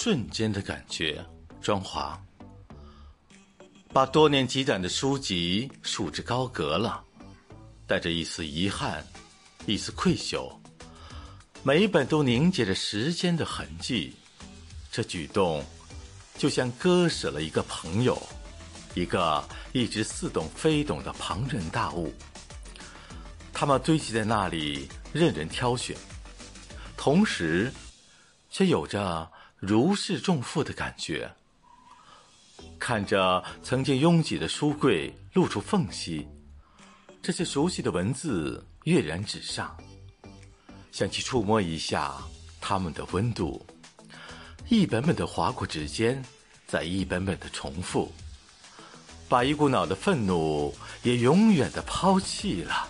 瞬间的感觉，庄华把多年积攒的书籍束之高阁了，带着一丝遗憾，一丝愧疚，每一本都凝结着时间的痕迹。这举动，就像割舍了一个朋友，一个一直似懂非懂的庞然大物。他们堆积在那里，任人挑选，同时，却有着如释重负的感觉。看着曾经拥挤的书柜露出缝隙，这些熟悉的文字跃然纸上，想去触摸一下它们的温度。一本本的划过指尖，再一本本的重复，把一股脑的愤怒也永远的抛弃了。